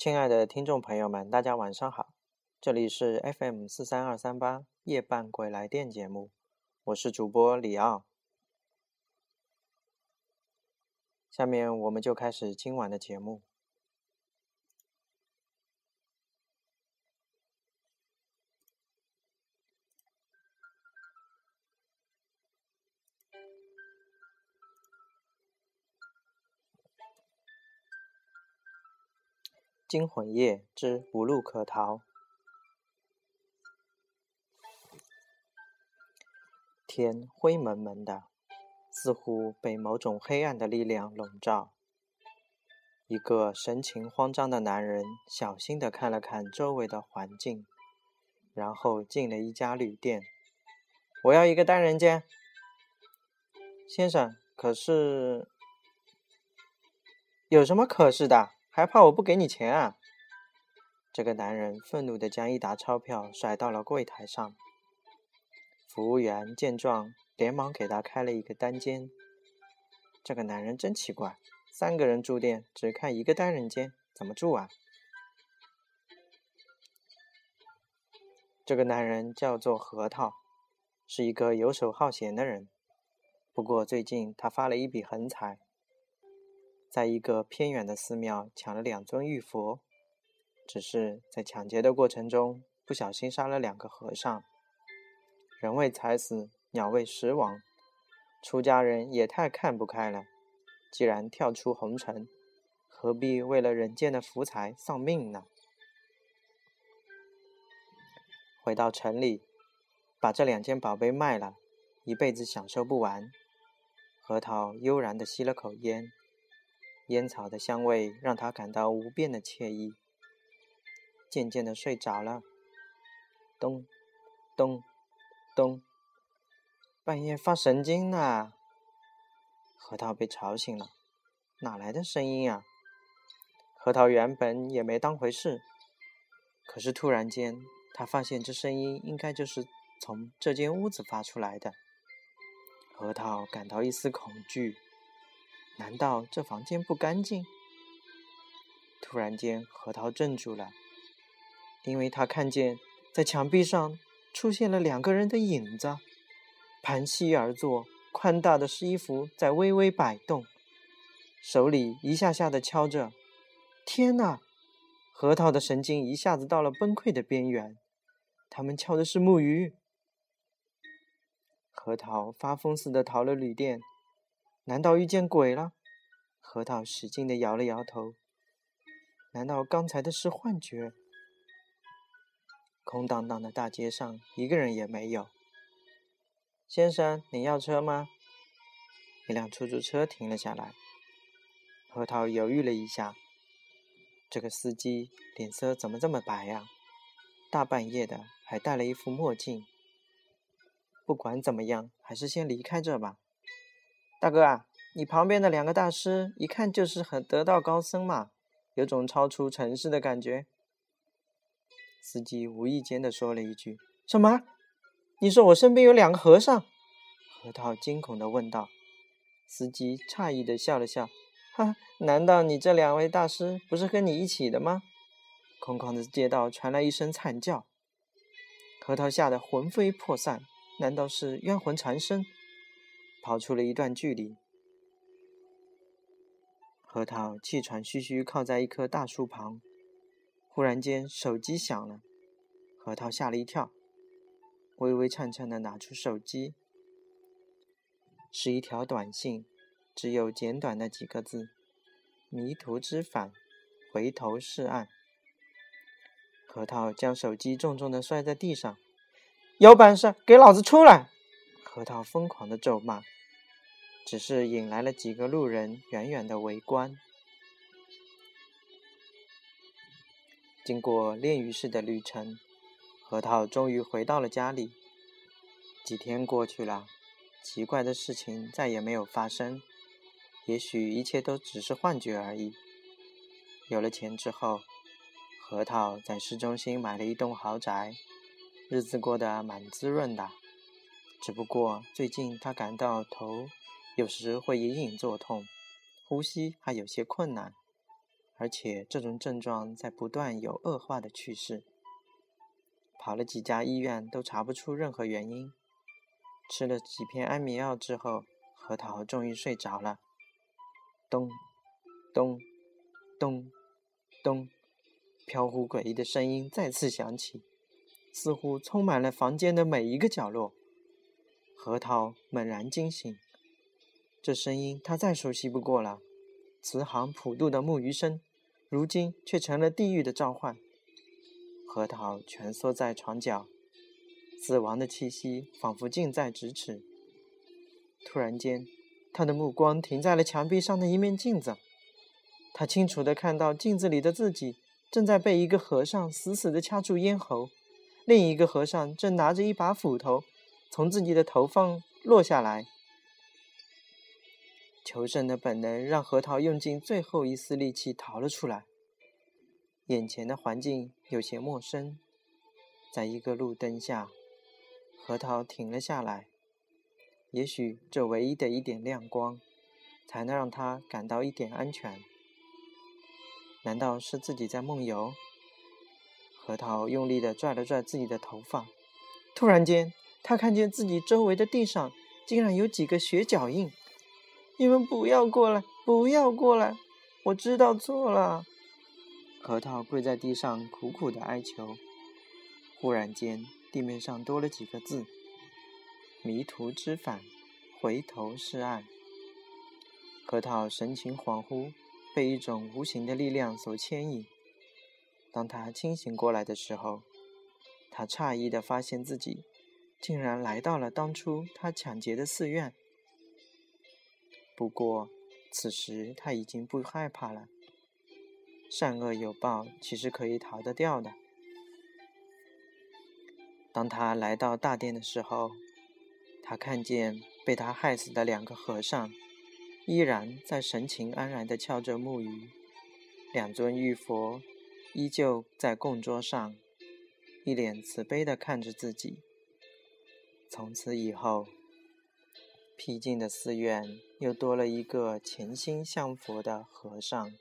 亲爱的听众朋友们，大家晚上好，这里是 FM 四三二三八夜半鬼来电节目，我是主播李奥。下面我们就开始今晚的节目。惊魂夜之无路可逃。天灰蒙蒙的，似乎被某种黑暗的力量笼罩。一个神情慌张的男人小心地看了看周围的环境，然后进了一家旅店。我要一个单人间，先生。可是，有什么可是的？还怕我不给你钱啊？这个男人愤怒地将一沓钞票甩到了柜台上。服务员见状，连忙给他开了一个单间。这个男人真奇怪，三个人住店只开一个单人间，怎么住啊？这个男人叫做核桃，是一个游手好闲的人。不过最近他发了一笔横财。在一个偏远的寺庙抢了两尊玉佛，只是在抢劫的过程中不小心杀了两个和尚。人为财死，鸟为食亡，出家人也太看不开了。既然跳出红尘，何必为了人间的福财丧命呢？回到城里，把这两件宝贝卖了，一辈子享受不完。核桃悠然地吸了口烟。烟草的香味让他感到无边的惬意，渐渐的睡着了。咚，咚，咚，半夜发神经呢！核桃被吵醒了，哪来的声音啊？核桃原本也没当回事，可是突然间，他发现这声音应该就是从这间屋子发出来的。核桃感到一丝恐惧。难道这房间不干净？突然间，核桃怔住了，因为他看见在墙壁上出现了两个人的影子，盘膝而坐，宽大的衣服在微微摆动，手里一下下的敲着。天哪！核桃的神经一下子到了崩溃的边缘。他们敲的是木鱼。核桃发疯似的逃了旅店。难道遇见鬼了？核桃使劲的摇了摇头。难道刚才的是幻觉？空荡荡的大街上一个人也没有。先生，你要车吗？一辆出租车停了下来。核桃犹豫了一下。这个司机脸色怎么这么白呀？大半夜的还戴了一副墨镜。不管怎么样，还是先离开这吧。大哥啊，你旁边的两个大师一看就是很得道高僧嘛，有种超出尘世的感觉。司机无意间的说了一句：“什么？你说我身边有两个和尚？”核桃惊恐的问道。司机诧异的笑了笑：“哈，难道你这两位大师不是跟你一起的吗？”空旷的街道传来一声惨叫，核桃吓得魂飞魄散，难道是冤魂缠身？跑出了一段距离，核桃气喘吁吁靠在一棵大树旁。忽然间，手机响了，核桃吓了一跳，微微颤颤的拿出手机，是一条短信，只有简短的几个字：“迷途知返，回头是岸。”核桃将手机重重的摔在地上：“有本事给老子出来！”核桃疯狂的咒骂，只是引来了几个路人远远的围观。经过炼狱式的旅程，核桃终于回到了家里。几天过去了，奇怪的事情再也没有发生。也许一切都只是幻觉而已。有了钱之后，核桃在市中心买了一栋豪宅，日子过得蛮滋润的。只不过最近他感到头有时会隐隐作痛，呼吸还有些困难，而且这种症状在不断有恶化的趋势。跑了几家医院都查不出任何原因。吃了几片安眠药之后，核桃终于睡着了。咚，咚，咚，咚，飘忽诡异的声音再次响起，似乎充满了房间的每一个角落。核桃猛然惊醒，这声音他再熟悉不过了，慈航普渡的木鱼声，如今却成了地狱的召唤。核桃蜷缩在床角，死亡的气息仿佛近在咫尺。突然间，他的目光停在了墙壁上的一面镜子，他清楚地看到镜子里的自己正在被一个和尚死死地掐住咽喉，另一个和尚正拿着一把斧头。从自己的头上落下来，求生的本能让核桃用尽最后一丝力气逃了出来。眼前的环境有些陌生，在一个路灯下，核桃停了下来。也许这唯一的一点亮光，才能让他感到一点安全。难道是自己在梦游？核桃用力地拽了拽自己的头发，突然间。他看见自己周围的地上竟然有几个血脚印，你们不要过来，不要过来！我知道错了。核桃跪在地上苦苦的哀求。忽然间，地面上多了几个字：“迷途知返，回头是岸。”核桃神情恍惚，被一种无形的力量所牵引。当他清醒过来的时候，他诧异的发现自己。竟然来到了当初他抢劫的寺院。不过，此时他已经不害怕了。善恶有报，其实可以逃得掉的。当他来到大殿的时候，他看见被他害死的两个和尚，依然在神情安然地敲着木鱼。两尊玉佛依旧在供桌上，一脸慈悲地看着自己。从此以后，僻静的寺院又多了一个潜心向佛的和尚。